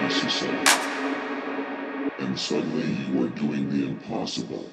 necessary. And suddenly you are doing the impossible.